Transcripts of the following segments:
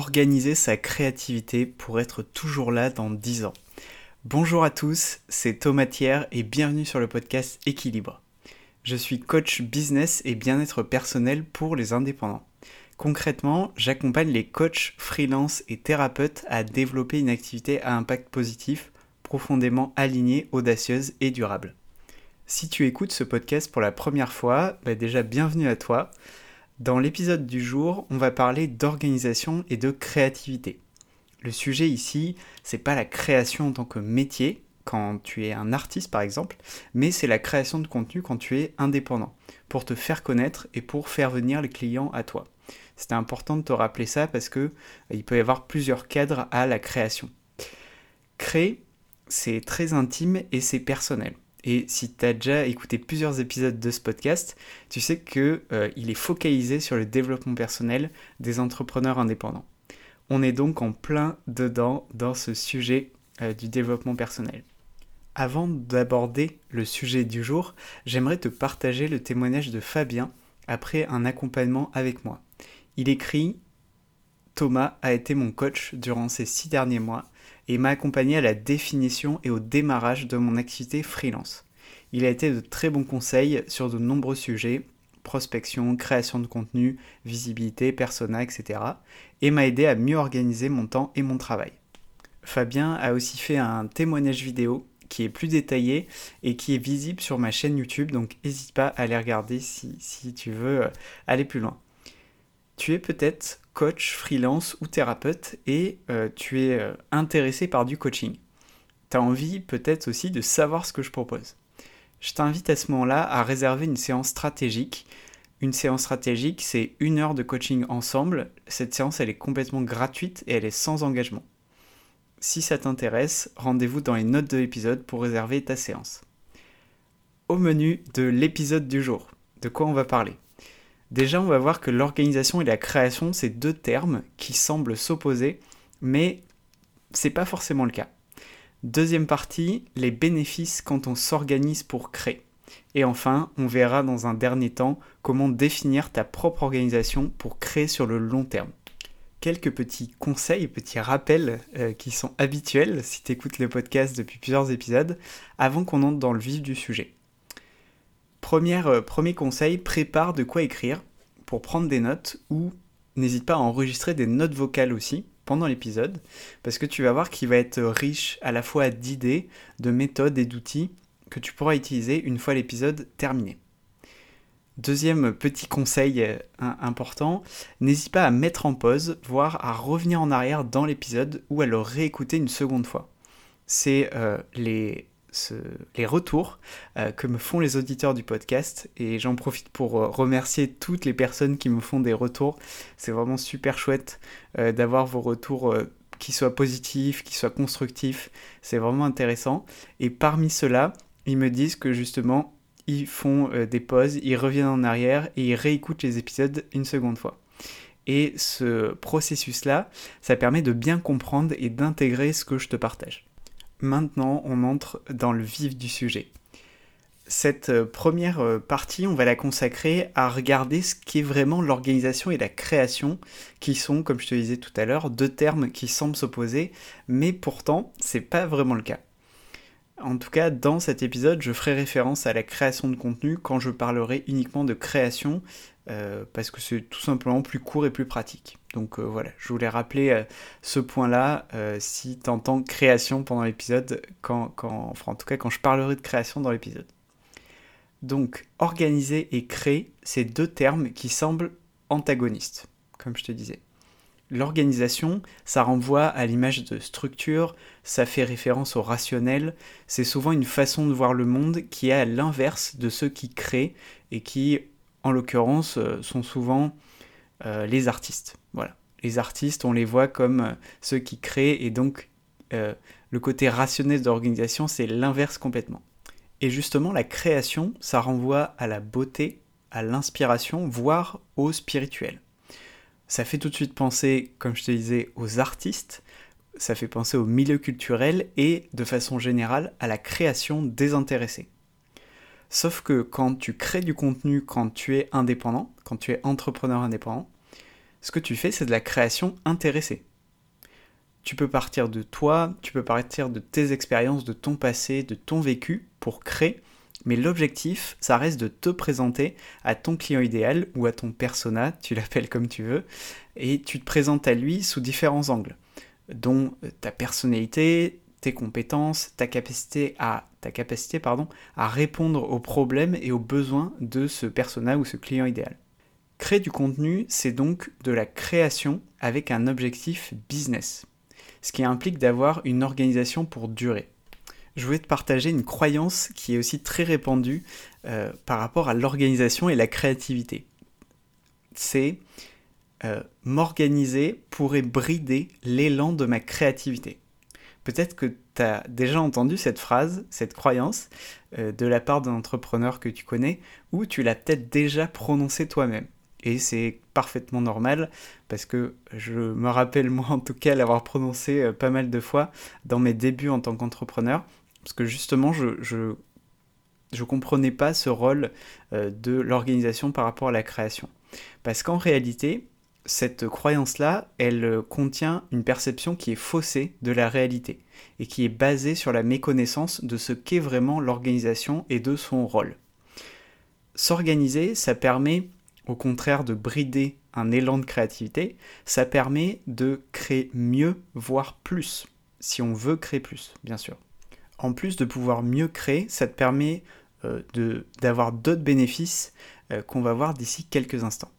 organiser sa créativité pour être toujours là dans 10 ans. Bonjour à tous, c'est Thomas Thiers et bienvenue sur le podcast Équilibre. Je suis coach business et bien-être personnel pour les indépendants. Concrètement, j'accompagne les coachs, freelance et thérapeutes à développer une activité à impact positif, profondément alignée, audacieuse et durable. Si tu écoutes ce podcast pour la première fois, bah déjà bienvenue à toi. Dans l'épisode du jour, on va parler d'organisation et de créativité. Le sujet ici, c'est pas la création en tant que métier, quand tu es un artiste par exemple, mais c'est la création de contenu quand tu es indépendant, pour te faire connaître et pour faire venir les clients à toi. C'était important de te rappeler ça parce que euh, il peut y avoir plusieurs cadres à la création. Créer, c'est très intime et c'est personnel. Et si tu as déjà écouté plusieurs épisodes de ce podcast, tu sais qu'il euh, est focalisé sur le développement personnel des entrepreneurs indépendants. On est donc en plein dedans dans ce sujet euh, du développement personnel. Avant d'aborder le sujet du jour, j'aimerais te partager le témoignage de Fabien après un accompagnement avec moi. Il écrit Thomas a été mon coach durant ces six derniers mois et m'a accompagné à la définition et au démarrage de mon activité freelance. Il a été de très bons conseils sur de nombreux sujets, prospection, création de contenu, visibilité, persona, etc. et m'a aidé à mieux organiser mon temps et mon travail. Fabien a aussi fait un témoignage vidéo qui est plus détaillé et qui est visible sur ma chaîne YouTube, donc n'hésite pas à aller regarder si, si tu veux euh, aller plus loin. Tu es peut-être coach, freelance ou thérapeute et euh, tu es euh, intéressé par du coaching. Tu as envie peut-être aussi de savoir ce que je propose. Je t'invite à ce moment-là à réserver une séance stratégique. Une séance stratégique, c'est une heure de coaching ensemble. Cette séance, elle est complètement gratuite et elle est sans engagement. Si ça t'intéresse, rendez-vous dans les notes de l'épisode pour réserver ta séance. Au menu de l'épisode du jour, de quoi on va parler? Déjà, on va voir que l'organisation et la création, c'est deux termes qui semblent s'opposer, mais c'est pas forcément le cas. Deuxième partie, les bénéfices quand on s'organise pour créer. Et enfin, on verra dans un dernier temps comment définir ta propre organisation pour créer sur le long terme. Quelques petits conseils, petits rappels euh, qui sont habituels si tu écoutes le podcast depuis plusieurs épisodes, avant qu'on entre dans le vif du sujet. Euh, premier conseil, prépare de quoi écrire pour prendre des notes ou n'hésite pas à enregistrer des notes vocales aussi pendant l'épisode parce que tu vas voir qu'il va être riche à la fois d'idées, de méthodes et d'outils que tu pourras utiliser une fois l'épisode terminé. Deuxième petit conseil euh, important, n'hésite pas à mettre en pause, voire à revenir en arrière dans l'épisode ou à le réécouter une seconde fois. C'est euh, les les retours euh, que me font les auditeurs du podcast et j'en profite pour euh, remercier toutes les personnes qui me font des retours. C'est vraiment super chouette euh, d'avoir vos retours qui soient positifs, qui soient constructifs. C'est vraiment intéressant. Et parmi ceux-là, ils me disent que justement, ils font des pauses, ils reviennent en arrière et ils réécoutent les épisodes une seconde fois. Et ce processus-là, ça permet de bien comprendre et d'intégrer ce que je te partage. Maintenant, on entre dans le vif du sujet. Cette euh, première euh, partie, on va la consacrer à regarder ce qu'est vraiment l'organisation et la création, qui sont, comme je te disais tout à l'heure, deux termes qui semblent s'opposer, mais pourtant, c'est pas vraiment le cas. En tout cas, dans cet épisode, je ferai référence à la création de contenu quand je parlerai uniquement de création, euh, parce que c'est tout simplement plus court et plus pratique. Donc euh, voilà, je voulais rappeler euh, ce point-là si tu entends création pendant l'épisode, quand, enfin en tout cas quand je parlerai de création dans l'épisode. Donc organiser et créer, c'est deux termes qui semblent antagonistes, comme je te disais. L'organisation, ça renvoie à l'image de structure, ça fait référence au rationnel, c'est souvent une façon de voir le monde qui est à l'inverse de ceux qui créent et qui en l'occurrence, euh, sont souvent euh, les artistes. Voilà. Les artistes, on les voit comme euh, ceux qui créent, et donc le côté rationnel d'organisation, c'est l'inverse complètement. Et justement, la création, ça renvoie à la beauté, à l'inspiration, voire au spirituel. Ça fait tout de suite penser, comme je te disais, aux artistes, ça fait penser au milieu culturel et, de façon générale, à la création désintéressée. Sauf que quand tu crées du contenu, quand tu es indépendant, quand tu es entrepreneur indépendant, ce que tu fais, c'est de la création intéressée. Tu peux partir de toi, tu peux partir de tes expériences, de ton passé, de ton vécu pour créer, mais l'objectif, ça reste de te présenter à ton client idéal ou à ton persona, tu l'appelles comme tu veux, et tu te présentes à lui sous différents angles, dont ta personnalité, tes compétences, ta capacité à répondre aux problèmes et aux besoins de ce persona ou ce client idéal. Créer du contenu, c'est donc de la création avec un objectif business, ce qui implique d'avoir une organisation pour durer. Je voulais te partager une croyance qui est aussi très répandue euh, par rapport à l'organisation et la créativité. C'est euh, m'organiser pourrait brider l'élan de ma créativité. Peut-être que tu as déjà entendu cette phrase, cette croyance, euh, de la part d'un entrepreneur que tu connais, ou tu l'as peut-être déjà prononcée toi-même. Et c'est parfaitement normal parce que je me rappelle moi en tout cas l'avoir prononcé pas mal de fois dans mes débuts en tant qu'entrepreneur parce que justement je, je, comprenais pas ce rôle euh, de l'organisation par rapport à la création. Parce qu'en réalité, cette croyance-là, elle euh, contient une perception qui est faussée de la réalité et qui est basée sur la méconnaissance de ce qu'est vraiment l'organisation et de son rôle. S'organiser, ça permet au contraire de brider un élan de créativité, ça permet de créer mieux, voire plus, si on veut créer plus, bien sûr. En plus de pouvoir mieux créer, ça te permet euh, d'avoir d'autres bénéfices euh, qu'on va voir d'ici quelques instants.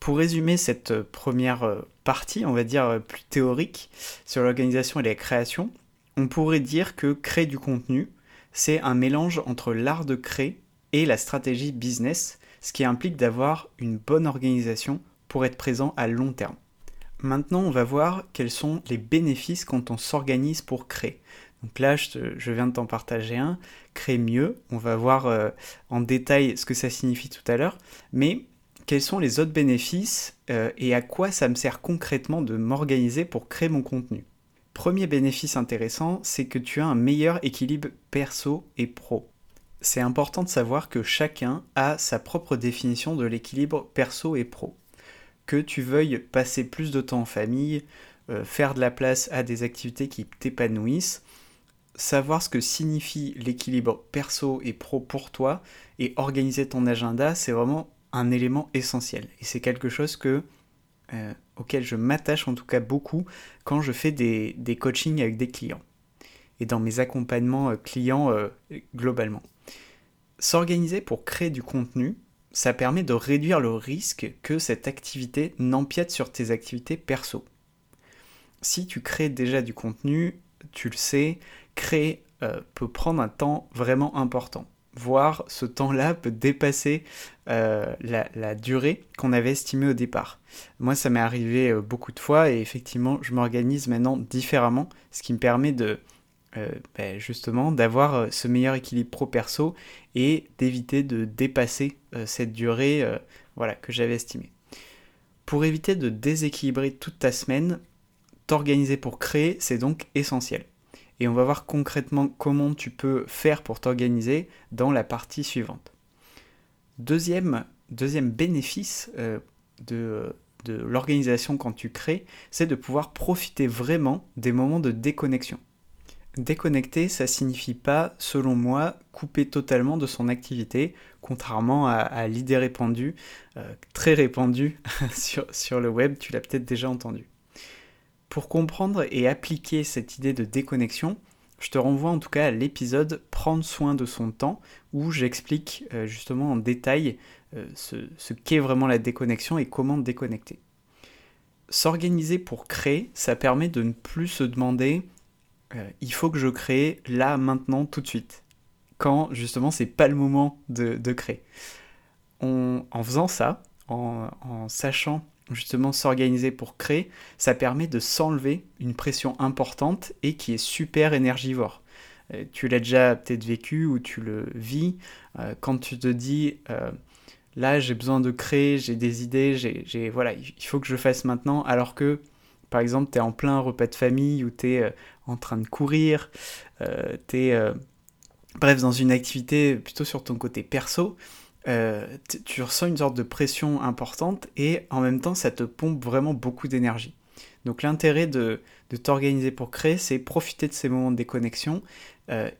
Pour résumer cette euh, première partie, on va dire plus théorique, sur l'organisation et la création, on pourrait dire que créer du contenu, c'est un mélange entre l'art de créer et la stratégie business, ce qui implique d'avoir une bonne organisation pour être présent à long terme. Maintenant, on va voir quels sont les bénéfices quand on s'organise pour créer. Donc là, je, viens de t'en partager un, créer mieux. On va voir euh, en détail ce que ça signifie tout à l'heure. Mais quels sont les autres bénéfices euh, et à quoi ça me sert concrètement de m'organiser pour créer mon contenu? Premier bénéfice intéressant, c'est que tu as un meilleur équilibre perso et pro c'est important de savoir que chacun a sa propre définition de l'équilibre perso et pro. Que tu veuilles passer plus de temps en famille, euh, faire de la place à des activités qui t'épanouissent, savoir ce que signifie l'équilibre perso et pro pour toi et organiser ton agenda, c'est vraiment un élément essentiel. Et c'est quelque chose que, euh, auquel je m'attache en tout cas beaucoup quand je fais des, des coachings avec des clients et dans mes accompagnements euh, clients globalement. S'organiser pour créer du contenu, ça permet de réduire le risque que cette activité n'empiète sur tes activités perso. Si tu crées déjà du contenu, tu le sais, créer euh, peut prendre un temps vraiment important. Voire ce temps-là peut dépasser euh, la, durée qu'on avait estimée au départ. Moi, ça m'est arrivé euh, beaucoup de fois et effectivement, je m'organise maintenant différemment, ce qui me permet de ben, justement d'avoir ce meilleur équilibre pro-perso et d'éviter de dépasser cette durée voilà, que j'avais estimée. Pour éviter de déséquilibrer toute ta semaine, t'organiser pour créer, c'est donc essentiel. Et on va voir concrètement comment tu peux faire pour t'organiser dans la partie suivante. Deuxième, bénéfice de, de l'organisation quand tu crées, c'est de pouvoir profiter vraiment des moments de déconnexion. Déconnecter, ça signifie pas, selon moi, couper totalement de son activité, contrairement à, l'idée répandue, euh, très répandue sur, sur le web, tu l'as peut-être déjà entendu. Pour comprendre et appliquer cette idée de déconnexion, je te renvoie en tout cas à l'épisode Prendre soin de son temps, où j'explique euh, justement en détail euh, ce, qu'est vraiment la déconnexion et comment déconnecter. S'organiser pour créer, ça permet de ne plus se demander euh, il faut que je crée là, maintenant, tout de suite. Quand justement, c'est pas le moment de, créer. en faisant ça, en, sachant justement s'organiser pour créer, ça permet de s'enlever une pression importante et qui est super énergivore. Euh, tu l'as déjà peut-être vécu ou tu le vis euh, quand tu te dis là j'ai besoin de créer, j'ai des idées, j'ai voilà, il faut que je fasse maintenant alors que par exemple, tu es en plein repas de famille ou tu es euh, en train de courir, euh, tu es, euh, bref, dans une activité plutôt sur ton côté perso, tu ressens une sorte de pression importante et en même temps ça te pompe vraiment beaucoup d'énergie. Donc l'intérêt de, t'organiser pour créer, c'est profiter de ces moments de déconnexion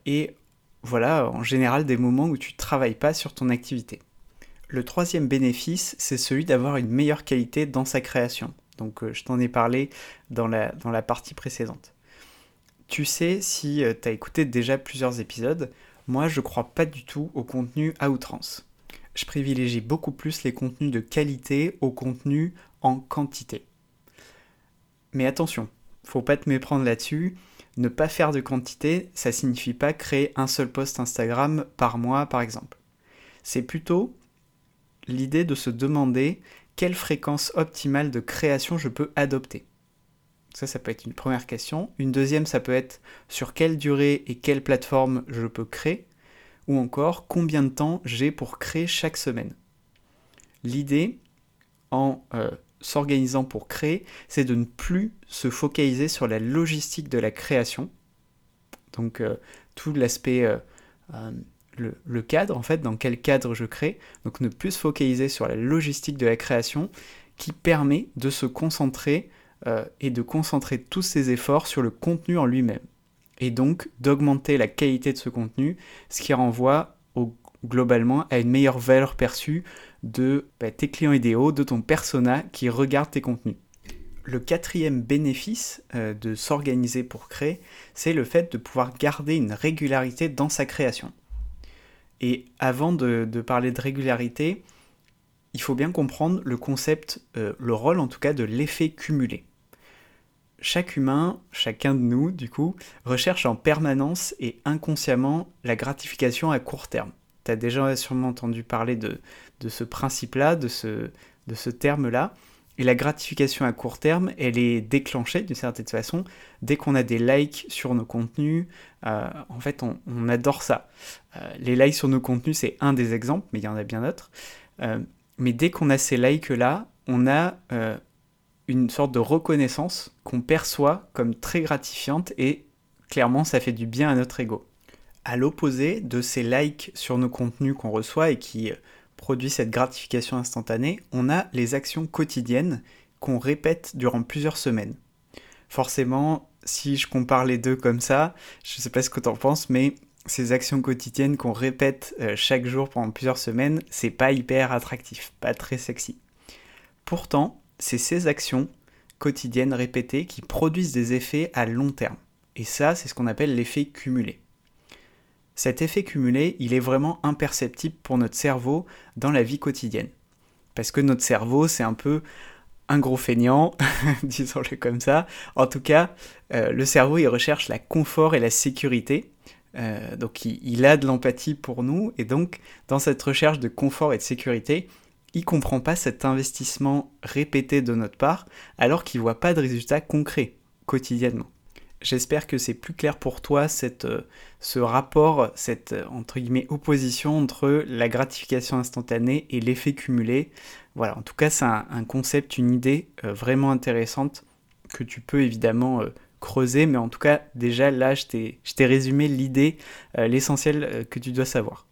et voilà en général des moments où tu travailles pas sur ton activité. Le troisième bénéfice, c'est celui d'avoir une meilleure qualité dans sa création. Donc je t'en ai parlé dans la, dans la partie précédente. Tu sais, si tu as écouté déjà plusieurs épisodes, moi je crois pas du tout au contenu à outrance. Je privilégie beaucoup plus les contenus de qualité au contenu en quantité. Mais attention, faut pas te méprendre là-dessus. Ne pas faire de quantité, ça signifie pas créer un seul post Instagram par mois par exemple. C'est plutôt l'idée de se demander quelle fréquence optimale de création je peux adopter. Ça, ça peut être une première question. Une deuxième, ça peut être sur quelle durée et quelle plateforme je peux créer, ou encore combien de temps j'ai pour créer chaque semaine. L'idée, en euh, s'organisant pour créer, c'est de ne plus se focaliser sur la logistique de la création. Donc euh, tout l'aspect, euh, le, cadre en fait, dans quel cadre je crée. Donc ne plus se focaliser sur la logistique de la création qui permet de se concentrer et de concentrer tous ses efforts sur le contenu en lui-même. Et donc d'augmenter la qualité de ce contenu, ce qui renvoie globalement à une meilleure valeur perçue de bah, tes clients idéaux, de ton persona qui regarde tes contenus. Le quatrième bénéfice euh, de s'organiser pour créer, c'est le fait de pouvoir garder une régularité dans sa création. Et avant de, parler de régularité, il faut bien comprendre le concept, euh, le rôle en tout cas de l'effet cumulé chaque humain, chacun de nous, du coup, recherche en permanence et inconsciemment la gratification à court terme. Tu as déjà sûrement entendu parler de, ce principe-là, de ce, de ce terme-là. Et la gratification à court terme, elle est déclenchée d'une certaine façon dès qu'on a des likes sur nos contenus. Euh, en fait, on, adore ça. Euh, les likes sur nos contenus, c'est un des exemples, mais il y en a bien d'autres. Euh, mais dès qu'on a ces likes-là, on a une sorte de reconnaissance qu'on perçoit comme très gratifiante et clairement ça fait du bien à notre ego. À l'opposé de ces likes sur nos contenus qu'on reçoit et qui produisent cette gratification instantanée, on a les actions quotidiennes qu'on répète durant plusieurs semaines. Forcément, si je compare les deux comme ça, je ne sais pas ce que tu en penses, mais ces actions quotidiennes qu'on répète euh, chaque jour pendant plusieurs semaines, c'est pas hyper attractif, pas très sexy. Pourtant, c'est ces actions quotidiennes répétées qui produisent des effets à long terme. Et ça, c'est ce qu'on appelle l'effet cumulé. Cet effet cumulé, il est vraiment imperceptible pour notre cerveau dans la vie quotidienne. Parce que notre cerveau, c'est un peu un gros feignant, disons-le comme ça. En tout cas, euh, le cerveau, il recherche la confort et la sécurité. Euh, donc il, a de l'empathie pour nous. Et donc, dans cette recherche de confort et de sécurité, il comprend pas cet investissement répété de notre part alors qu'il voit pas de résultats concrets quotidiennement. J'espère que c'est plus clair pour toi cette, euh, ce rapport, cette euh, entre guillemets opposition entre la gratification instantanée et l'effet cumulé. Voilà, en tout cas c'est un, concept, une idée euh, vraiment intéressante que tu peux évidemment creuser, mais en tout cas déjà là je t'ai résumé l'idée, l'essentiel que tu dois savoir.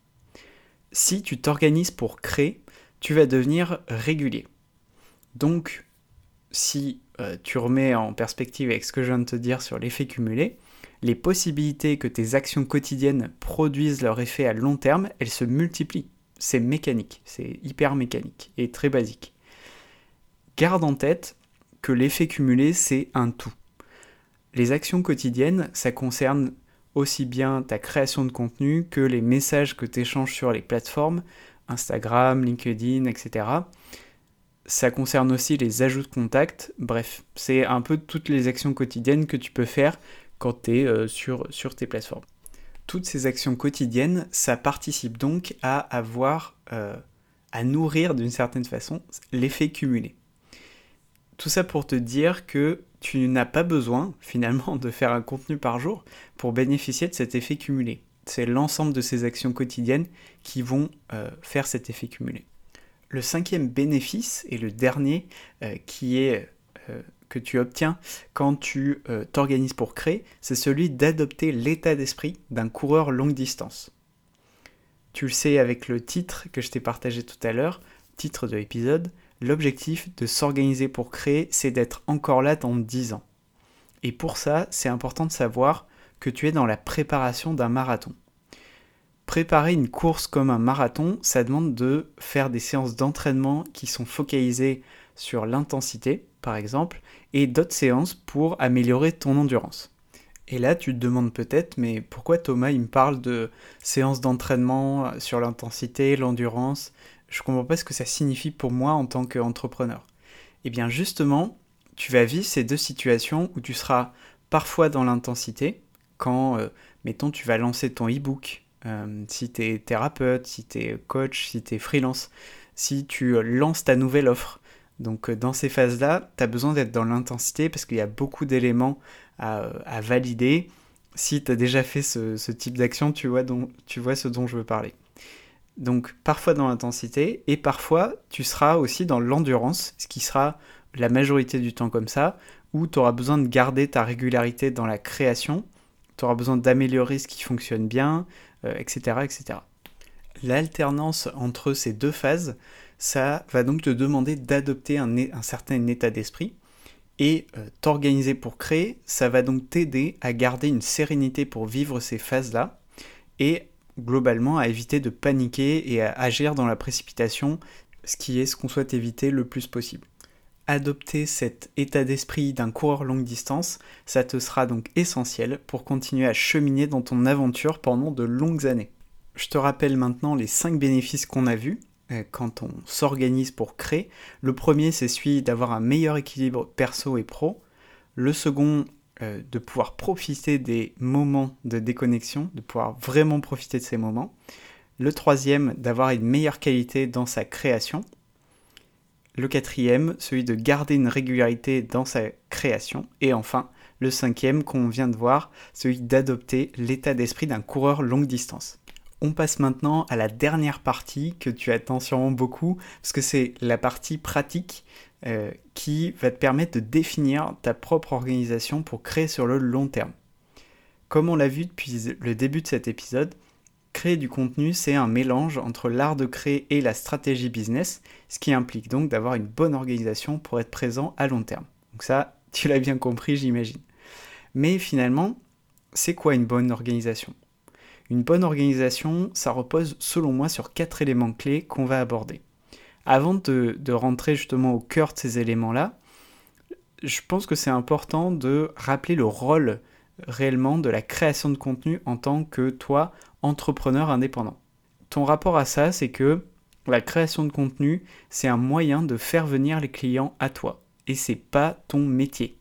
Si tu t'organises pour créer, tu vas devenir régulier. Donc, si euh, tu remets en perspective avec ce que je viens de te dire sur l'effet cumulé, les possibilités que tes actions quotidiennes produisent leur effet à long terme, elles se multiplient. C'est mécanique, c'est hyper mécanique et très basique. Garde en tête que l'effet cumulé, c'est un tout. Les actions quotidiennes, ça concerne aussi bien ta création de contenu que les messages que tu échanges sur les plateformes, Instagram, LinkedIn, etc. Ça concerne aussi les ajouts de contacts. Bref, c'est un peu toutes les actions quotidiennes que tu peux faire quand tu es euh, sur, sur tes plateformes. Toutes ces actions quotidiennes, ça participe donc à avoir, euh, à nourrir d'une certaine façon l'effet cumulé. Tout ça pour te dire que tu n'as pas besoin finalement de faire un contenu par jour pour bénéficier de cet effet cumulé c'est l'ensemble de ces actions quotidiennes qui vont euh, faire cet effet cumulé. Le cinquième bénéfice et le dernier euh, euh, que tu obtiens quand tu t'organises pour créer, c'est celui d'adopter l'état d'esprit d'un coureur longue distance. Tu le sais avec le titre que je t'ai partagé tout à l'heure, titre de l'épisode, l'objectif de s'organiser pour créer, c'est d'être encore là dans 10 ans. Et pour ça, c'est important de savoir que tu es dans la préparation d'un marathon. Préparer une course comme un marathon, ça demande de faire des séances d'entraînement qui sont focalisées sur l'intensité, par exemple, et d'autres séances pour améliorer ton endurance. Et là, tu te demandes peut-être, mais pourquoi Thomas, il me parle de séances d'entraînement sur l'intensité, l'endurance? Je comprends pas ce que ça signifie pour moi en tant qu'entrepreneur. Eh bien, justement, tu vas vivre ces deux situations où tu seras parfois dans l'intensité, quand, euh, mettons, tu vas lancer ton e-book, euh, si tu es thérapeute, si tu es coach, si tu es freelance, si tu euh, lances ta nouvelle offre. Donc dans ces phases-là, tu as besoin d'être dans l'intensité parce qu'il y a beaucoup d'éléments à, valider. Si tu as déjà fait ce, type d'action, tu tu vois ce dont je veux parler. Donc parfois dans l'intensité et parfois tu seras aussi dans l'endurance, ce qui sera la majorité du temps comme ça, où tu auras besoin de garder ta régularité dans la création tu auras besoin d'améliorer ce qui fonctionne bien, etc., euh, etc. L'alternance entre ces deux phases, ça va donc te demander d'adopter un, certain état d'esprit et euh, t'organiser pour créer, ça va donc t'aider à garder une sérénité pour vivre ces phases-là et globalement à éviter de paniquer et à agir dans la précipitation, ce qui est ce qu'on souhaite éviter le plus possible adopter cet état d'esprit d'un coureur longue distance, ça te sera donc essentiel pour continuer à cheminer dans ton aventure pendant de longues années. Je te rappelle maintenant les 5 bénéfices qu'on a vus euh, quand on s'organise pour créer. Le premier, c'est celui d'avoir un meilleur équilibre perso et pro. Le second, euh, de pouvoir profiter des moments de déconnexion, de pouvoir vraiment profiter de ces moments. Le troisième, d'avoir une meilleure qualité dans sa création. Le quatrième, celui de garder une régularité dans sa création. Et enfin, le cinquième qu'on vient de voir, celui d'adopter l'état d'esprit d'un coureur longue distance. On passe maintenant à la dernière partie que tu attends sûrement beaucoup, parce que c'est la partie pratique euh, qui va te permettre de définir ta propre organisation pour créer sur le long terme. Comme on l'a vu depuis le début de cet épisode, Créer du contenu, c'est un mélange entre l'art de créer et la stratégie business, ce qui implique donc d'avoir une bonne organisation pour être présent à long terme. Donc ça, tu l'as bien compris, j'imagine. Mais finalement, c'est quoi une bonne organisation? Une bonne organisation, ça repose selon moi sur quatre éléments clés qu'on va aborder. Avant de, rentrer justement au cœur de ces éléments-là, je pense que c'est important de rappeler le rôle réellement de la création de contenu en tant que toi, entrepreneur indépendant. Ton rapport à ça, c'est que la création de contenu, c'est un moyen de faire venir les clients à toi. Et c'est pas ton métier.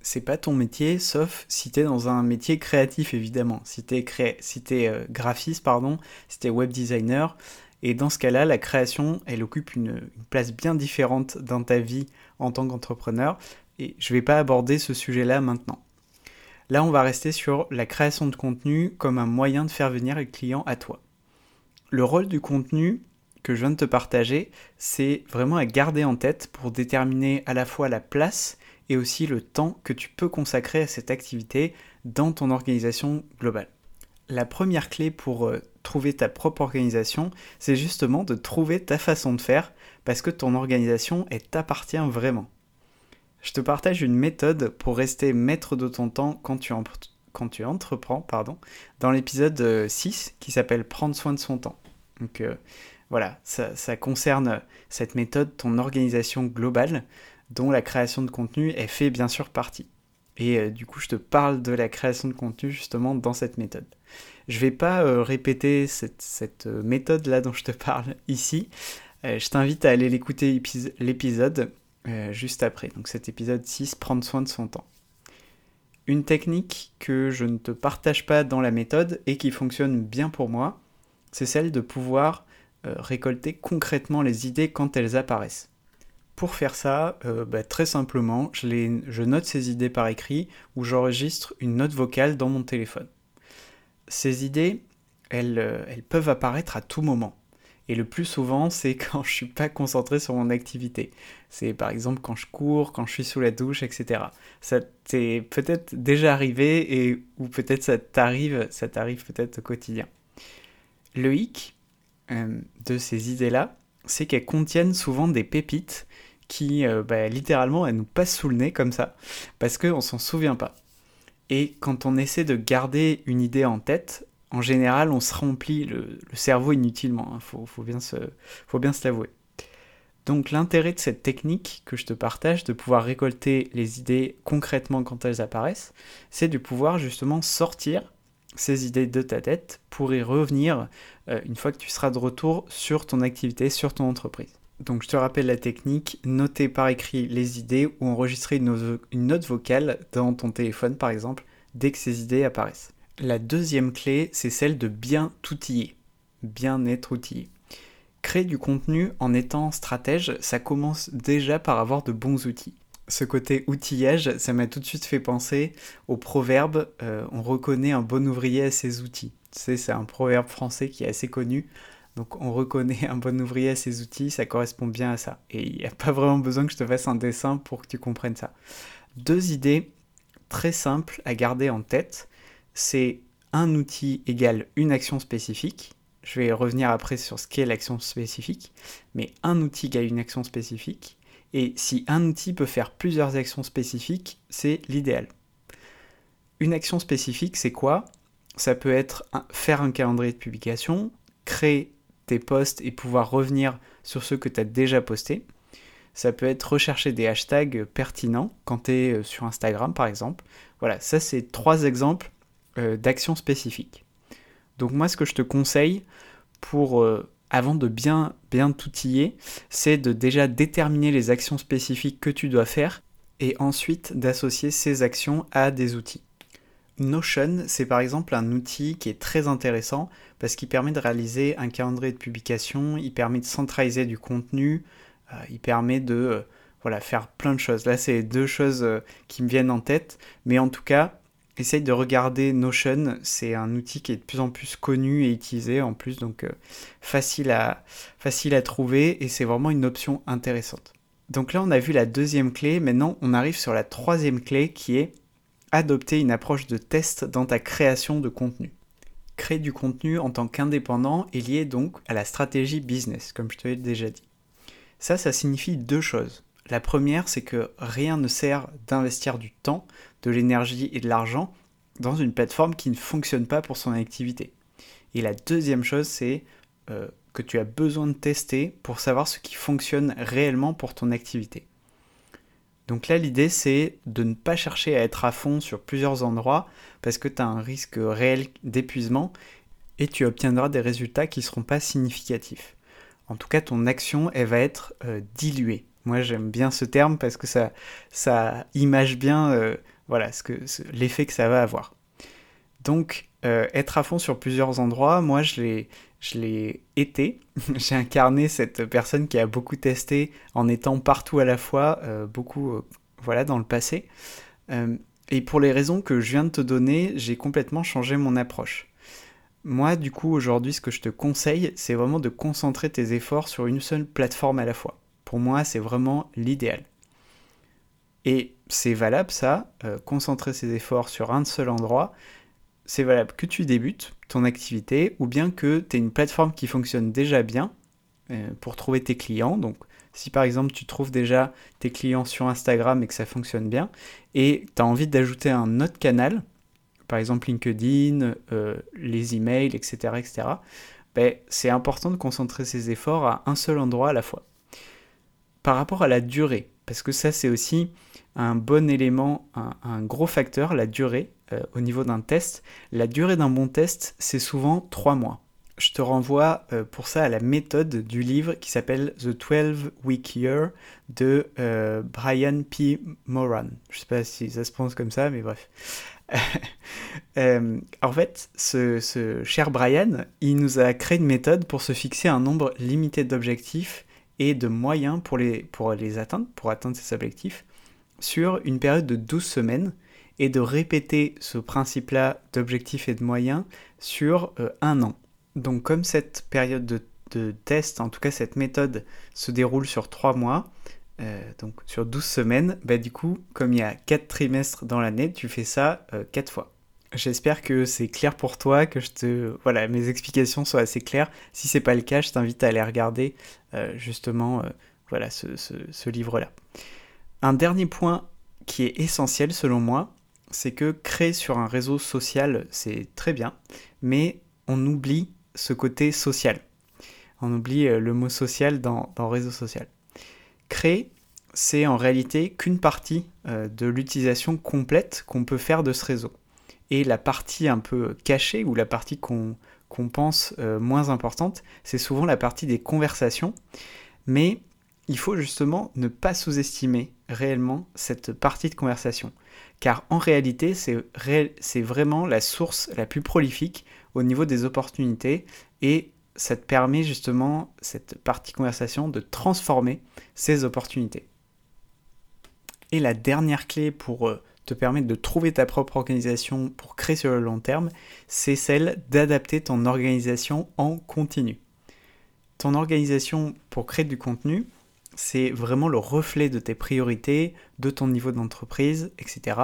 C'est pas ton métier, sauf si tu es dans un métier créatif, évidemment. Si tu es, si euh, graphiste, pardon, si tu es web designer. Et dans ce cas-là, la création, elle occupe une, une place bien différente dans ta vie en tant qu'entrepreneur. Et je vais pas aborder ce sujet-là maintenant. Là, on va rester sur la création de contenu comme un moyen de faire venir les clients à toi. Le rôle du contenu que je viens de te partager, c'est vraiment à garder en tête pour déterminer à la fois la place et aussi le temps que tu peux consacrer à cette activité dans ton organisation globale. La première clé pour euh, trouver ta propre organisation, c'est justement de trouver ta façon de faire parce que ton organisation, elle t'appartient vraiment. Je te partage une méthode pour rester maître de ton temps quand tu, entreprends pardon, dans l'épisode 6 euh, qui s'appelle Prendre soin de son temps. Donc euh, voilà, ça, concerne cette méthode, ton organisation globale, dont la création de contenu est fait bien sûr partie. Et euh, du coup, je te parle de la création de contenu justement dans cette méthode. Je vais pas répéter cette, cette méthode-là dont je te parle ici. je t'invite à aller l'écouter l'épisode euh, juste après. Donc cet épisode 6, prendre soin de son temps. Une technique que je ne te partage pas dans la méthode et qui fonctionne bien pour moi, c'est celle de pouvoir euh, récolter concrètement les idées quand elles apparaissent. Pour faire ça, euh, bah, très simplement, je, note ces idées par écrit ou j'enregistre une note vocale dans mon téléphone. Ces idées, elles peuvent apparaître à tout moment. Et le plus souvent, c'est quand je suis pas concentré sur mon activité. C'est par exemple quand je cours, quand je suis sous la douche, etc. Ça t'est peut-être déjà arrivé et ou peut-être ça t'arrive, ça t'arrive peut-être au quotidien. Le hic, euh, de ces idées-là, c'est qu'elles contiennent souvent des pépites qui, euh, bah, littéralement, elles nous passent sous le nez comme ça, parce qu'on s'en souvient pas. Et quand on essaie de garder une idée en tête, en général, on se remplit le, cerveau inutilement. Il hein. faut, bien se l'avouer. Donc l'intérêt de cette technique que je te partage, de pouvoir récolter les idées concrètement quand elles apparaissent, c'est de pouvoir justement sortir ces idées de ta tête pour y revenir euh, une fois que tu seras de retour sur ton activité, sur ton entreprise. Donc je te rappelle la technique, noter par écrit les idées ou enregistrer une, note vocale dans ton téléphone par exemple dès que ces idées apparaissent. La deuxième clé, c'est celle de bien outiller, bien être outillé. Créer du contenu en étant stratège, ça commence déjà par avoir de bons outils. Ce côté outillage, ça m'a tout de suite fait penser au proverbe euh, on reconnaît un bon ouvrier à ses outils. Tu sais, c'est un proverbe français qui est assez connu. Donc on reconnaît un bon ouvrier à ses outils, ça correspond bien à ça. Et il n'y a pas vraiment besoin que je te fasse un dessin pour que tu comprennes ça. Deux idées très simples à garder en tête. C'est un outil égale une action spécifique. Je vais revenir après sur ce qu'est l'action spécifique. Mais un outil égale une action spécifique. Et si un outil peut faire plusieurs actions spécifiques, c'est l'idéal. Une action spécifique, c'est quoi? Ça peut être faire un calendrier de publication, créer tes posts et pouvoir revenir sur ceux que tu as déjà postés. Ça peut être rechercher des hashtags pertinents quand tu es euh, sur Instagram par exemple. Voilà, ça c'est trois exemples euh, d'actions spécifiques. Donc moi ce que je te conseille pour euh, avant de bien bien t'outiller, c'est de déjà déterminer les actions spécifiques que tu dois faire et ensuite d'associer ces actions à des outils. Notion, c'est par exemple un outil qui est très intéressant parce qu'il permet de réaliser un calendrier de publication, il permet de centraliser du contenu, euh, il permet de voilà, faire plein de choses. Là, c'est deux choses qui me viennent en tête, mais en tout cas, essaye de regarder Notion, c'est un outil qui est de plus en plus connu et utilisé en plus, donc facile, à, facile à trouver et c'est vraiment une option intéressante. Donc là, on a vu la deuxième clé, maintenant on arrive sur la troisième clé qui est adopter une approche de test dans ta création de contenu. Créer du contenu en tant qu'indépendant est lié donc à la stratégie business, comme je te l'ai déjà dit. Ça, ça signifie deux choses. La première, c'est que rien ne sert d'investir du temps, de l'énergie et de l'argent dans une plateforme qui ne fonctionne pas pour son activité. Et la deuxième chose, c'est euh, que tu as besoin de tester pour savoir ce qui fonctionne réellement pour ton activité. Donc là, l'idée, c'est de ne pas chercher à être à fond sur plusieurs endroits parce que tu as un risque réel d'épuisement et tu obtiendras des résultats qui ne seront pas significatifs. En tout cas, ton action, elle va être euh, diluée. Moi, j'aime bien ce terme parce que ça, ça image bien euh, voilà, ce que, l'effet que ça va avoir. Donc, euh, être à fond sur plusieurs endroits, moi, je l'ai, été. J'ai incarné cette personne qui a beaucoup testé en étant partout à la fois, euh, beaucoup euh, voilà, dans le passé. Et pour les raisons que je viens de te donner, j'ai complètement changé mon approche. Moi, du coup, aujourd'hui, ce que je te conseille, c'est vraiment de concentrer tes efforts sur une seule plateforme à la fois. Pour moi, c'est vraiment l'idéal. Et c'est valable, ça, concentrer ses efforts sur un seul endroit, c'est valable que tu débutes ton activité ou bien que tu aies une plateforme qui fonctionne déjà bien euh, pour trouver tes clients. Donc, si par exemple tu trouves déjà tes clients sur Instagram et que ça fonctionne bien et tu as envie d'ajouter un autre canal, par exemple LinkedIn, euh, les emails, etc., etc., ben, c'est important de concentrer ses efforts à un seul endroit à la fois. Par rapport à la durée, parce que ça c'est aussi un bon élément, un, gros facteur, la durée euh, au niveau d'un test. La durée d'un bon test, c'est souvent 3 mois. Je te renvoie euh, pour ça à la méthode du livre qui s'appelle The 12 Week Year de euh, Brian P. Moran. Je sais pas si ça se prononce comme ça, mais bref. en fait, ce, ce, cher Brian, il nous a créé une méthode pour se fixer un nombre limité d'objectifs et de moyens pour les, pour les atteindre, pour atteindre ces objectifs sur une période de 12 semaines et de répéter ce principe-là d'objectifs et de moyens sur euh, un an. Donc comme cette période de, test, en tout cas cette méthode se déroule sur 3 mois, euh, donc sur 12 semaines, bah du coup, comme il y a 4 trimestres dans l'année, tu fais ça 4 euh, fois. J'espère que c'est clair pour toi, que je te voilà mes explications sont assez claires. Si c'est pas le cas, je t'invite à aller regarder euh, justement voilà ce livre-là. Un dernier point qui est essentiel selon moi, c'est que créer sur un réseau social c'est très bien, mais on oublie ce côté social. On oublie euh, le mot social dans, réseau social. Créer, c'est en réalité qu'une partie de l'utilisation complète qu'on peut faire de ce réseau et la partie un peu cachée ou la partie qu'on pense euh, moins importante, c'est souvent la partie des conversations. Mais il faut justement ne pas sous-estimer réellement cette partie de conversation. Car en réalité, c'est vraiment la source la plus prolifique au niveau des opportunités et ça te permet justement, cette partie conversation, de transformer ces opportunités. Et la dernière clé pour euh, te permettre de trouver ta propre organisation pour créer sur le long terme, c'est celle d'adapter ton organisation en continu. Ton organisation pour créer du contenu, c'est vraiment le reflet de tes priorités, de ton niveau d'entreprise, etc.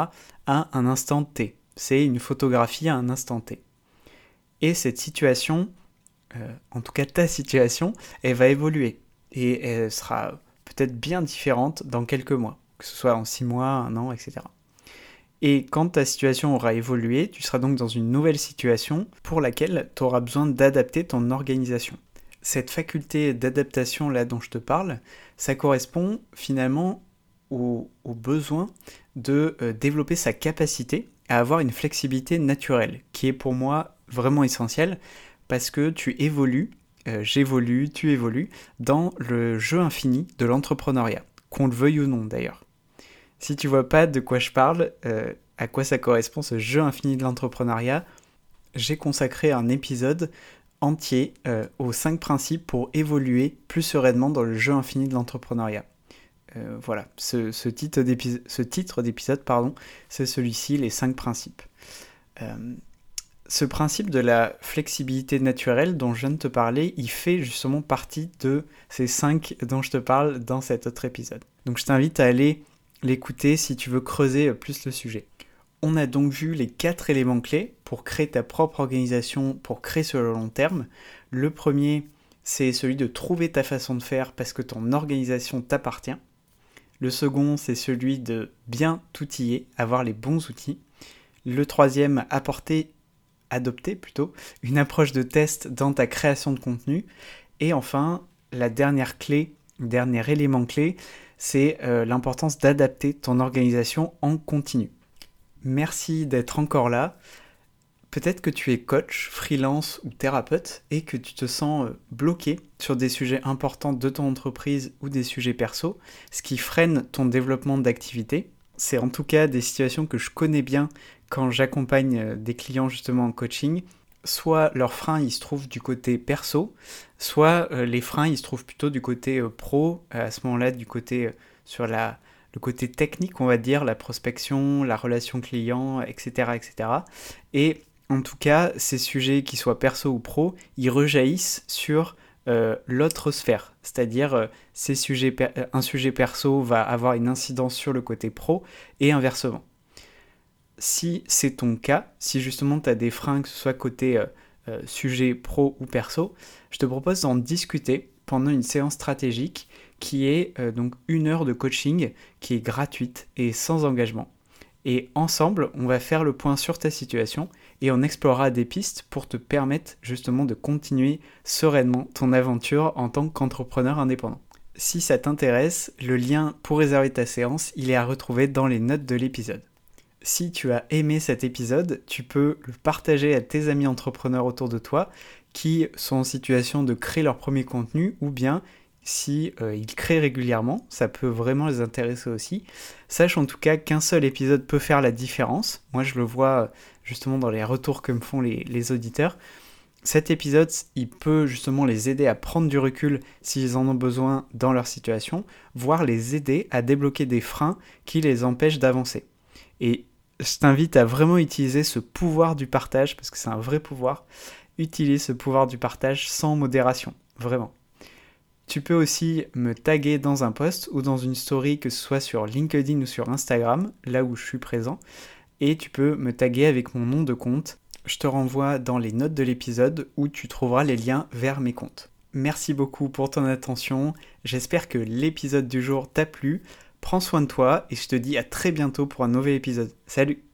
à un instant T. C'est une photographie à un instant T. Et cette situation, euh, en tout cas ta situation, elle va évoluer. Et elle sera peut-être bien différente dans quelques mois, que ce soit en six mois, un an, etc. Et quand ta situation aura évolué, tu seras donc dans une nouvelle situation pour laquelle tu auras besoin d'adapter ton organisation. Cette faculté d'adaptation là dont je te parle, ça correspond finalement au, besoin de euh, développer sa capacité à avoir une flexibilité naturelle, qui est pour moi vraiment essentielle parce que tu évolues, euh, j'évolue, tu évolues dans le jeu infini de l'entrepreneuriat, qu'on le veuille ou non d'ailleurs. Si tu vois pas de quoi je parle, euh, à quoi ça correspond ce jeu infini de l'entrepreneuriat, j'ai consacré un épisode entier euh, aux 5 principes pour évoluer plus sereinement dans le jeu infini de l'entrepreneuriat. Euh, voilà, ce, ce titre d'épisode, pardon, c'est celui-ci, les 5 principes. ce principe de la flexibilité naturelle dont je viens de te parler, il fait justement partie de ces 5 dont je te parle dans cet autre épisode. Donc je t'invite à aller l'écouter si tu veux creuser plus le sujet. On a donc vu les quatre éléments clés pour créer ta propre organisation, pour créer sur le long terme. Le premier, c'est celui de trouver ta façon de faire parce que ton organisation t'appartient. Le second, c'est celui de bien t'outiller, avoir les bons outils. Le troisième, apporter, adopter plutôt, une approche de test dans ta création de contenu. Et enfin, la dernière clé, dernier élément clé, c'est euh, l'importance d'adapter ton organisation en continu. Merci d'être encore là. Peut-être que tu es coach, freelance ou thérapeute et que tu te sens euh, bloqué sur des sujets importants de ton entreprise ou des sujets perso, ce qui freine ton développement d'activité. C'est en tout cas des situations que je connais bien quand j'accompagne euh, des clients justement en coaching soit leurs freins ils se trouvent du côté perso, soit euh, les freins ils se trouvent plutôt du côté pro, à ce moment-là du côté sur la, le côté technique on va dire, la prospection, la relation client, etc. etc. Et en tout cas, ces sujets, qui soient perso ou pro, ils rejaillissent sur l'autre sphère. C'est-à-dire, ces sujets un sujet perso va avoir une incidence sur le côté pro et inversement si c'est ton cas, si justement tu as des freins, que ce soit côté euh, euh, sujet pro ou perso, je te propose d'en discuter pendant une séance stratégique qui est euh, donc une heure de coaching qui est gratuite et sans engagement. Et ensemble, on va faire le point sur ta situation et on explorera des pistes pour te permettre justement de continuer sereinement ton aventure en tant qu'entrepreneur indépendant. Si ça t'intéresse, le lien pour réserver ta séance, il est à retrouver dans les notes de l'épisode. Si tu as aimé cet épisode, tu peux le partager à tes amis entrepreneurs autour de toi qui sont en situation de créer leur premier contenu ou bien si euh, ils créent régulièrement, ça peut vraiment les intéresser aussi. Sache en tout cas qu'un seul épisode peut faire la différence. Moi je le vois justement dans les retours que me font les, les auditeurs. Cet épisode, il peut justement les aider à prendre du recul s'ils en ont besoin dans leur situation, voire les aider à débloquer des freins qui les empêchent d'avancer. Et je t'invite à vraiment utiliser ce pouvoir du partage, parce que c'est un vrai pouvoir. Utilise ce pouvoir du partage sans modération, vraiment. Tu peux aussi me taguer dans un post ou dans une story, que ce soit sur LinkedIn ou sur Instagram, là où je suis présent. et tu peux me taguer avec mon nom de compte. Je te renvoie dans les notes de l'épisode où tu trouveras les liens vers mes comptes. Merci beaucoup pour ton attention, j'espère que l'épisode du jour t'a plu. Prends soin de toi et je te dis à très bientôt pour un nouvel épisode. Salut